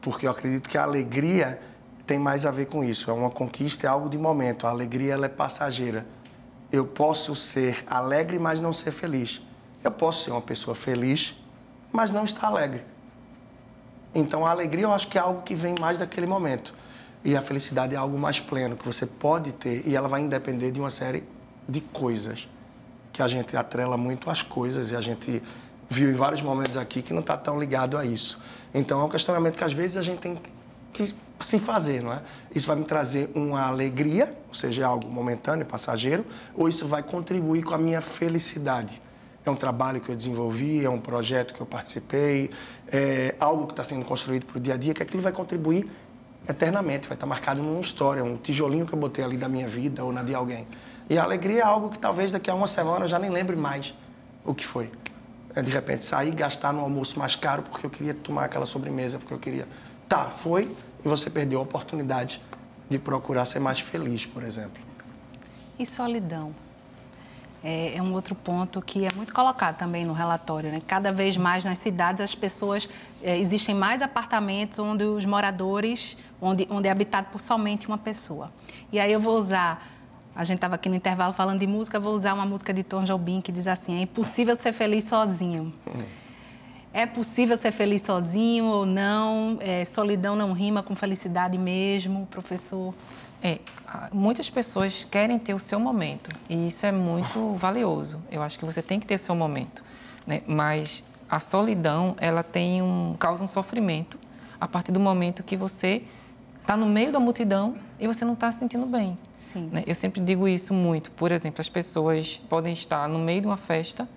porque eu acredito que a alegria tem mais a ver com isso. É uma conquista, é algo de momento. A alegria ela é passageira. Eu posso ser alegre, mas não ser feliz. Eu posso ser uma pessoa feliz, mas não estar alegre. Então a alegria eu acho que é algo que vem mais daquele momento. E a felicidade é algo mais pleno que você pode ter e ela vai depender de uma série de coisas que a gente atrela muito às coisas e a gente viu em vários momentos aqui que não está tão ligado a isso. Então é um questionamento que às vezes a gente tem que se fazer, não é? Isso vai me trazer uma alegria, ou seja, é algo momentâneo, passageiro, ou isso vai contribuir com a minha felicidade? É um trabalho que eu desenvolvi, é um projeto que eu participei, é algo que está sendo construído para o dia a dia, que aquilo vai contribuir eternamente, vai estar marcado numa história, um tijolinho que eu botei ali da minha vida ou na de alguém. E a alegria é algo que talvez daqui a uma semana eu já nem lembre mais o que foi. É de repente sair gastar no almoço mais caro porque eu queria tomar aquela sobremesa, porque eu queria. Tá, foi e você perdeu a oportunidade de procurar ser mais feliz, por exemplo. E solidão? É, é, um outro ponto que é muito colocado também no relatório. Né? Cada vez mais nas cidades as pessoas é, existem mais apartamentos onde os moradores, onde, onde é habitado por somente uma pessoa. E aí eu vou usar a gente estava aqui no intervalo falando de música, vou usar uma música de Tom Jobim que diz assim: é impossível ser feliz sozinho. É possível ser feliz sozinho ou não? É, solidão não rima com felicidade mesmo, professor? É, muitas pessoas querem ter o seu momento e isso é muito valioso. Eu acho que você tem que ter o seu momento, né? Mas a solidão ela tem um causa um sofrimento a partir do momento que você está no meio da multidão e você não está se sentindo bem. Sim. Né? Eu sempre digo isso muito. Por exemplo, as pessoas podem estar no meio de uma festa,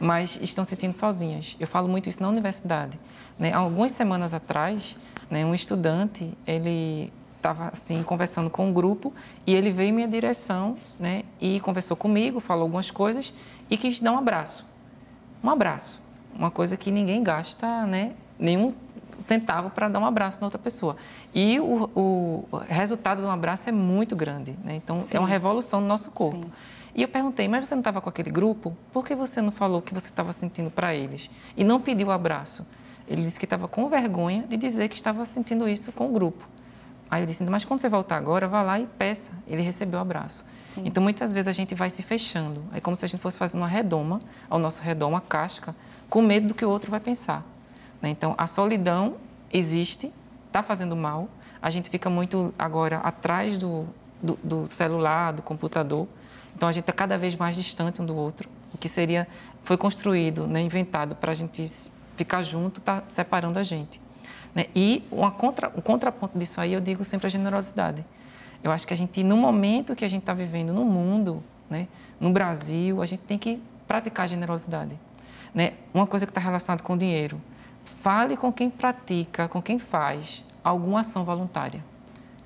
mas estão se sentindo sozinhas. Eu falo muito isso na universidade. Né? Algumas semanas atrás, né, um estudante, ele estava assim conversando com um grupo e ele veio em minha direção, né, e conversou comigo, falou algumas coisas e quis dar um abraço. Um abraço, uma coisa que ninguém gasta, né, nenhum centavo para dar um abraço na outra pessoa. E o, o resultado de um abraço é muito grande. Né? Então, Sim. é uma revolução no nosso corpo. Sim. E eu perguntei, mas você não estava com aquele grupo? Por que você não falou o que você estava sentindo para eles? E não pediu o abraço? Ele disse que estava com vergonha de dizer que estava sentindo isso com o grupo. Aí eu disse, mas quando você voltar agora, vá lá e peça. Ele recebeu o abraço. Sim. Então, muitas vezes a gente vai se fechando. É como se a gente fosse fazendo uma redoma, ao nosso redor, uma casca, com medo do que o outro vai pensar. Né? Então, a solidão existe, está fazendo mal. A gente fica muito agora atrás do, do, do celular, do computador. Então, a gente está cada vez mais distante um do outro. O que seria, foi construído, né, inventado para a gente ficar junto, está separando a gente. Né? E uma contra, um contraponto disso aí, eu digo sempre a generosidade. Eu acho que a gente, no momento que a gente está vivendo no mundo, né, no Brasil, a gente tem que praticar a generosidade. Né? Uma coisa que está relacionada com o dinheiro. Fale com quem pratica, com quem faz alguma ação voluntária.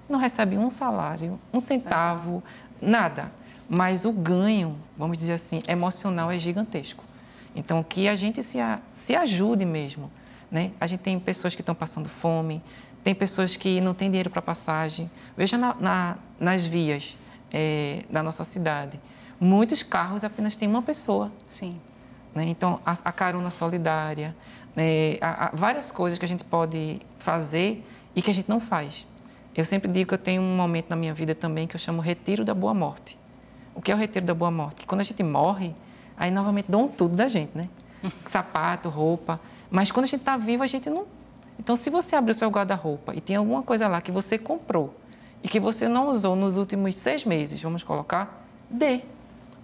Não recebe um salário, um centavo, nada. Mas o ganho, vamos dizer assim, emocional é gigantesco. Então, que a gente se, se ajude mesmo. Né? A gente tem pessoas que estão passando fome, tem pessoas que não têm dinheiro para passagem. Veja na, na, nas vias é, da nossa cidade. Muitos carros apenas têm uma pessoa. Sim. Né? Então, a, a, carona solidária, né? há, há várias coisas que a gente pode fazer e que a gente não faz. Eu sempre digo que eu tenho um momento na minha vida também que eu chamo retiro da boa morte. O que é o retiro da boa morte? Que quando a gente morre, aí novamente dão tudo da gente, né? Sapato, roupa. Mas quando a gente está vivo, a gente não. Então, se você abrir o seu guarda-roupa e tem alguma coisa lá que você comprou e que você não usou nos últimos seis meses, vamos colocar, dê.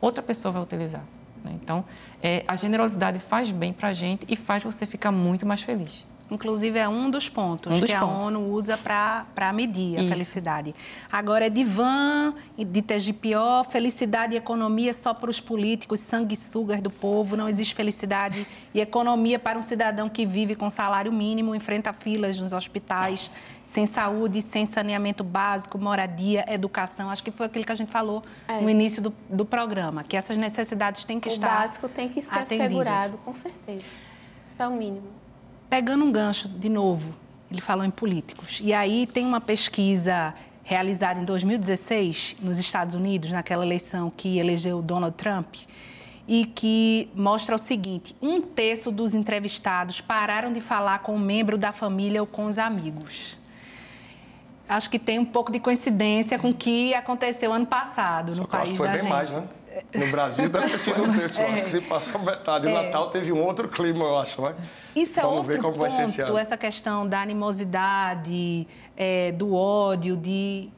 Outra pessoa vai utilizar. Né? Então, é, a generosidade faz bem para a gente e faz você ficar muito mais feliz. Inclusive, é um dos pontos um dos que pontos. a ONU usa para medir a Isso. felicidade. Agora, é Divan, de TGPO, felicidade e economia só para os políticos, sanguessugas do povo. Não existe felicidade e economia para um cidadão que vive com salário mínimo, enfrenta filas nos hospitais, sem saúde, sem saneamento básico, moradia, educação. Acho que foi aquilo que a gente falou é. no início do, do, programa, que essas necessidades têm que o estar. O básico tem que ser atendidas. assegurado, com certeza. Isso é o mínimo. Pegando um gancho de novo, ele falou em políticos. E aí tem uma pesquisa realizada em 2016 nos Estados Unidos, naquela eleição que elegeu Donald Trump, e que mostra o seguinte: um terço dos entrevistados pararam de falar com um membro da família ou com os amigos. Acho que tem um pouco de coincidência com o que aconteceu ano passado no Só país foi da bem gente. mais, né? No Brasil deve ter sido um terço, é. acho que se passou metade. O é. Natal teve um outro clima, eu acho, né? Isso é Vamos outro ponto, essa questão da animosidade, é, do ódio, de...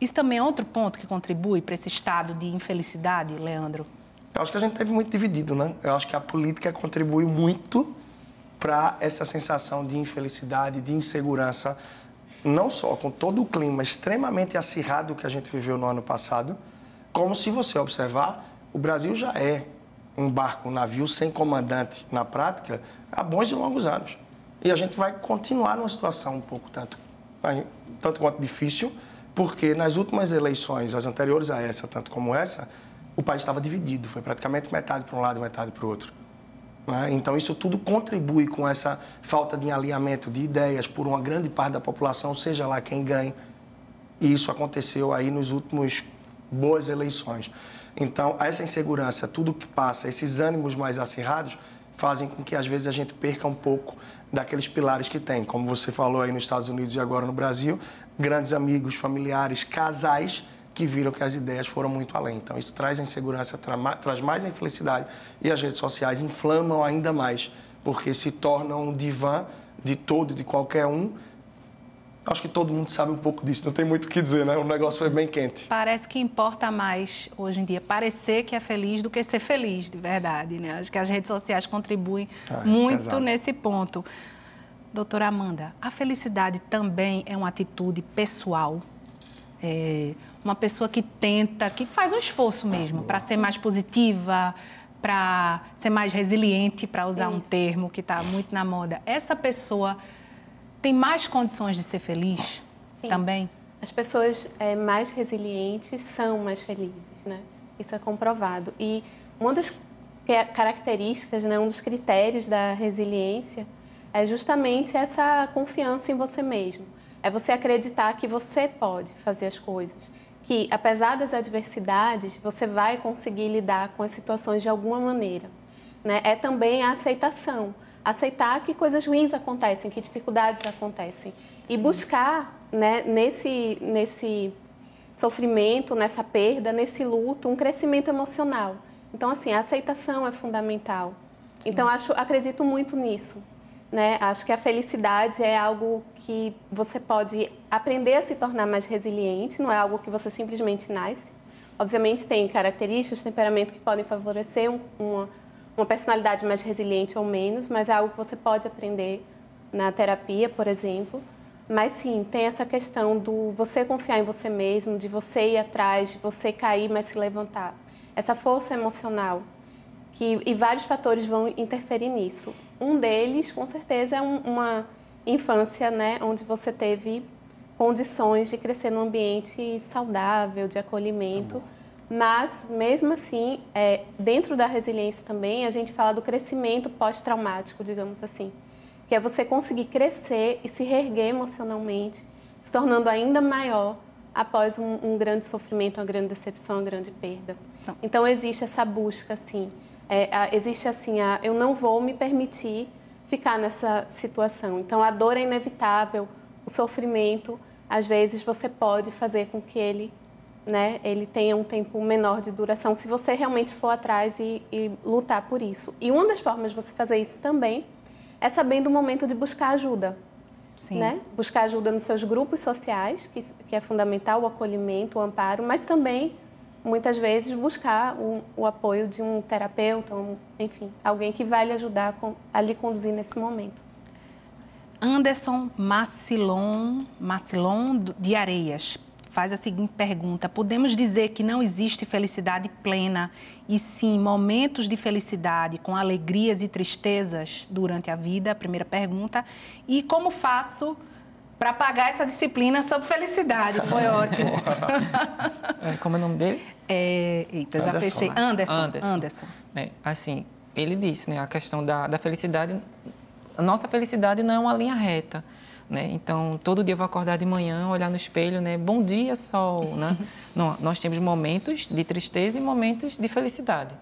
Isso também é outro ponto que contribui para esse estado de infelicidade, Leandro? Eu acho que a gente teve muito dividido, né? Eu acho que a política contribui muito para essa sensação de infelicidade, de insegurança, não só com todo o clima extremamente acirrado que a gente viveu no ano passado, como se você observar, o Brasil já é um barco, um navio sem comandante na prática há bons e longos anos. E a gente vai continuar numa situação um pouco tanto, tanto quanto difícil, porque nas últimas eleições, as anteriores a essa, tanto como essa, o país estava dividido, foi praticamente metade para um lado e metade para o outro. Né? Então, isso tudo contribui com essa falta de alinhamento de ideias por uma grande parte da população, seja lá quem ganhe. E isso aconteceu aí nos últimos boas eleições. Então, essa insegurança, tudo que passa, esses ânimos mais acirrados, fazem com que às vezes a gente perca um pouco daqueles pilares que tem. Como você falou aí nos Estados Unidos e agora no Brasil, grandes amigos, familiares, casais que viram que as ideias foram muito além. Então, isso traz insegurança, tra traz mais infelicidade e as redes sociais inflamam ainda mais, porque se tornam um divã de todo, de qualquer um, Acho que todo mundo sabe um pouco disso, não tem muito o que dizer, né? O negócio foi bem quente. Parece que importa mais hoje em dia parecer que é feliz do que ser feliz, de verdade, né? Acho que as redes sociais contribuem ah, muito pesado. nesse ponto. Doutora Amanda, a felicidade também é uma atitude pessoal. É uma pessoa que tenta, que faz um esforço mesmo para ser mais positiva, para ser mais resiliente, para usar Isso. um termo que está muito na moda. Essa pessoa tem mais condições de ser feliz Sim. também? As pessoas é, mais resilientes são mais felizes, né? Isso é comprovado. E uma das características, né, um dos critérios da resiliência é justamente essa confiança em você mesmo. É você acreditar que você pode fazer as coisas, que apesar das adversidades, você vai conseguir lidar com as situações de alguma maneira. Né? É também a aceitação, aceitar que coisas ruins acontecem, que dificuldades acontecem Sim. e buscar né, nesse nesse sofrimento, nessa perda, nesse luto, um crescimento emocional. Então assim, a aceitação é fundamental. Sim. Então acho, acredito muito nisso. Né? Acho que a felicidade é algo que você pode aprender a se tornar mais resiliente, não é algo que você simplesmente nasce. Obviamente tem características, temperamento que podem favorecer um, uma, uma personalidade mais resiliente ou menos, mas é algo que você pode aprender na terapia, por exemplo. Mas sim, tem essa questão do você confiar em você mesmo, de você ir atrás, de você cair, mas se levantar. Essa força emocional que, e vários fatores vão interferir nisso. Um deles, com certeza, é um, uma infância né, onde você teve condições de crescer num ambiente saudável, de acolhimento. Mas, mesmo assim, é, dentro da resiliência também, a gente fala do crescimento pós-traumático, digamos assim. Que é você conseguir crescer e se reerguer emocionalmente, se tornando ainda maior após um, um grande sofrimento, uma grande decepção, uma grande perda. Então, então existe essa busca, assim, é, a, existe assim, a, eu não vou me permitir ficar nessa situação. Então, a dor é inevitável, o sofrimento, às vezes você pode fazer com que ele, né, ele tenha um tempo menor de duração, se você realmente for atrás e, e lutar por isso. E uma das formas de você fazer isso também é sabendo o momento de buscar ajuda. Sim. Né? Buscar ajuda nos seus grupos sociais, que, que é fundamental, o acolhimento, o amparo, mas também muitas vezes buscar o, o apoio de um terapeuta, um, enfim, alguém que vai lhe ajudar a, a lhe conduzir nesse momento. Anderson Macilon, Macilon de Areias faz a seguinte pergunta: Podemos dizer que não existe felicidade plena e sim momentos de felicidade com alegrias e tristezas durante a vida? Primeira pergunta. E como faço para pagar essa disciplina sobre felicidade? Foi ótimo. É, como é o nome dele? É, eita, já Anderson, fechei. Né? Anderson. Anderson. Anderson. É, assim, ele disse, né, a questão da, da felicidade. A nossa felicidade não é uma linha reta. Né? Então, todo dia eu vou acordar de manhã, olhar no espelho, né? Bom dia, sol, né? Não, nós temos momentos de tristeza e momentos de felicidade.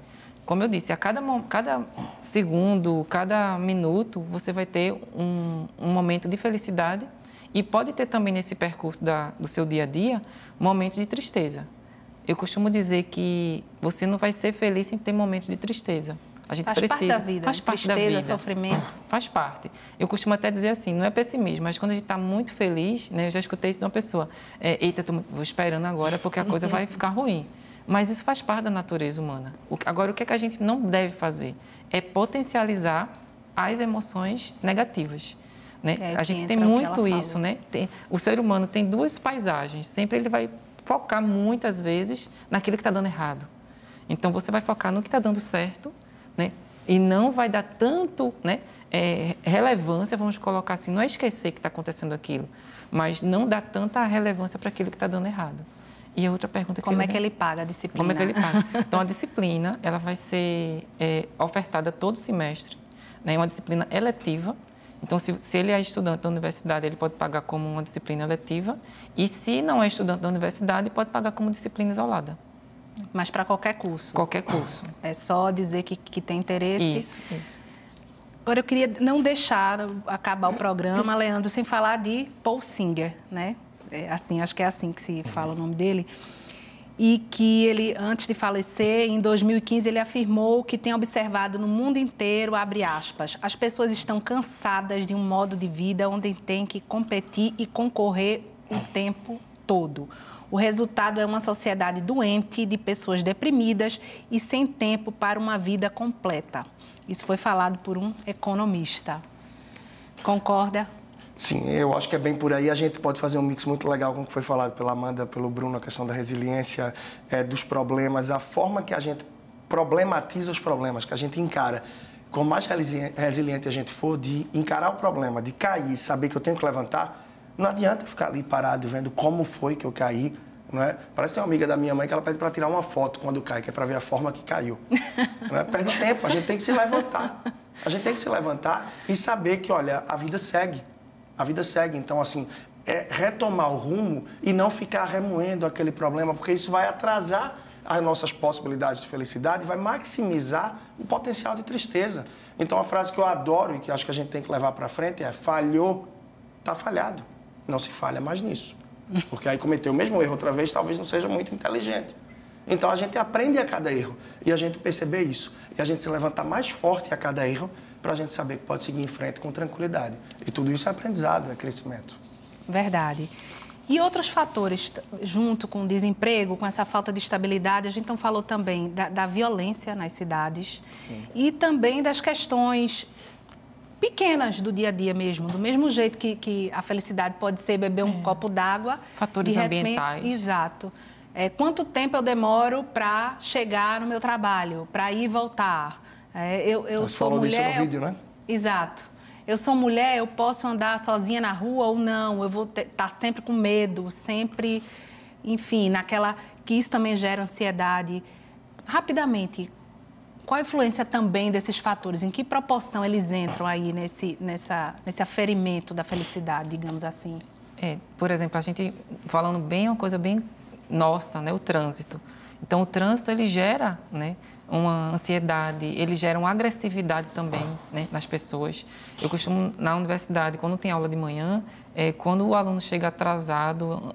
Como eu disse, a cada, cada segundo, cada minuto, você vai ter um, um momento de felicidade e pode ter também nesse percurso da, do seu dia a dia momentos de tristeza. Eu costumo dizer que você não vai ser feliz sem ter momentos de tristeza. A gente faz precisa. Parte da vida. Faz parte Tristeza, da vida. sofrimento. Faz parte. Eu costumo até dizer assim, não é pessimismo, mas quando a gente está muito feliz, né, eu já escutei isso de uma pessoa. É, Eita, estou esperando agora porque a coisa vai ficar ruim. Mas isso faz parte da natureza humana. Agora, o que, é que a gente não deve fazer? É potencializar as emoções negativas. Né? É, a gente tem muito isso, né? Tem, o ser humano tem duas paisagens. Sempre ele vai focar muitas vezes naquilo que está dando errado. Então você vai focar no que está dando certo? E não vai dar tanto, né? É, relevância, vamos colocar assim, não é esquecer que está acontecendo aquilo, mas não dá tanta relevância para aquilo que está dando errado. E a outra pergunta que como é que ele paga a disciplina? Como é que ele paga? Então a disciplina ela vai ser é, ofertada todo semestre, né? É uma disciplina eletiva então, se, se, ele é estudante da universidade, ele pode pagar como uma disciplina letiva. E se não é estudante da universidade, pode pagar como disciplina isolada. Mas para qualquer curso? Qualquer curso. É só dizer que, que tem interesse. Isso, isso. Agora, eu queria não deixar acabar o programa, Leandro, sem falar de Paul Singer, né? É assim, acho que é assim que se fala o nome dele e que ele, antes de falecer, em 2015, ele afirmou que tem observado no mundo inteiro, abre aspas, as pessoas estão cansadas de um modo de vida onde tem que competir e concorrer o tempo todo. O resultado é uma sociedade doente, de pessoas deprimidas e sem tempo para uma vida completa. Isso foi falado por um economista. Concorda? Sim, eu acho que é bem por aí. A gente pode fazer um mix muito legal com o que foi falado pela Amanda, pelo Bruno, a questão da resiliência, é, dos problemas, a forma que a gente problematiza os problemas, que a gente encara. Quanto mais resiliente a gente for, de encarar o problema, de cair, saber que eu tenho que levantar, não adianta ficar ali parado vendo como foi que eu caí. Não é? Parece uma amiga da minha mãe que ela pede para tirar uma foto quando cai, que é para ver a forma que caiu. Não é? Perde tempo, a gente tem que se levantar. A gente tem que se levantar e saber que, olha, a vida segue. A vida segue. Então, assim, é retomar o rumo e não ficar remoendo aquele problema, porque isso vai atrasar as nossas possibilidades de felicidade vai maximizar o potencial de tristeza. Então, a frase que eu adoro e que acho que a gente tem que levar para frente é: falhou, está falhado. Não se falha mais nisso. Porque aí cometer o mesmo erro outra vez talvez não seja muito inteligente. Então a gente aprende a cada erro e a gente perceber isso. E a gente se levantar mais forte a cada erro para a gente saber que pode seguir em frente com tranquilidade. E tudo isso é aprendizado, é crescimento. Verdade. E outros fatores, junto com o desemprego, com essa falta de estabilidade, a gente não falou também da, da violência nas cidades Sim. e também das questões pequenas do dia a dia mesmo. Do mesmo jeito que, que a felicidade pode ser beber um é. copo d'água. Fatores repente, ambientais. Exato. É, quanto tempo eu demoro para chegar no meu trabalho, para ir e voltar? É, eu eu sou mulher. Disso no vídeo, né? Exato. Eu sou mulher, eu posso andar sozinha na rua ou não? Eu vou estar tá sempre com medo, sempre, enfim, naquela que isso também gera ansiedade. Rapidamente, qual a influência também desses fatores? Em que proporção eles entram aí nesse, nessa, nesse aferimento da felicidade, digamos assim? É, por exemplo, a gente falando bem uma coisa bem nossa, né, o trânsito. Então, o trânsito ele gera, né, uma ansiedade, ele gera uma agressividade também, né, nas pessoas. Eu costumo na universidade, quando tem aula de manhã, é, quando o aluno chega atrasado,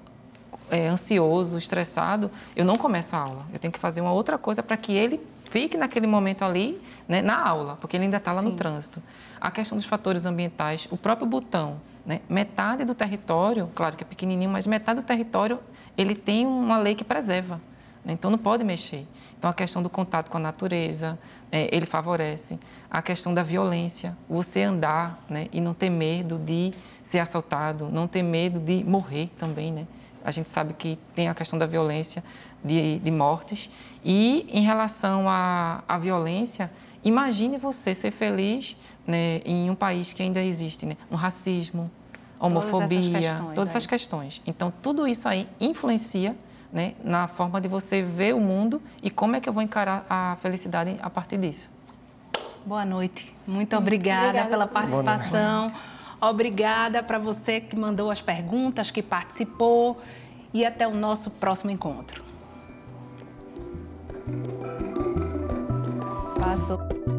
é, ansioso, estressado, eu não começo a aula. Eu tenho que fazer uma outra coisa para que ele fique naquele momento ali, né, na aula, porque ele ainda está lá Sim. no trânsito. A questão dos fatores ambientais, o próprio botão, né, metade do território, claro que é pequenininho, mas metade do território ele tem uma lei que preserva, né, então não pode mexer. Então a questão do contato com a natureza, é, ele favorece. A questão da violência, você andar né, e não ter medo de ser assaltado, não ter medo de morrer também, né? A gente sabe que tem a questão da violência, de, de mortes. E em relação à, à violência, imagine você ser feliz né, em um país que ainda existe né, um racismo, homofobia, todas essas questões. Todas essas questões. Então, tudo isso aí influencia né, na forma de você ver o mundo e como é que eu vou encarar a felicidade a partir disso. Boa noite. Muito obrigada, obrigada pela participação. Obrigada para você que mandou as perguntas, que participou e até o nosso próximo encontro. Passou.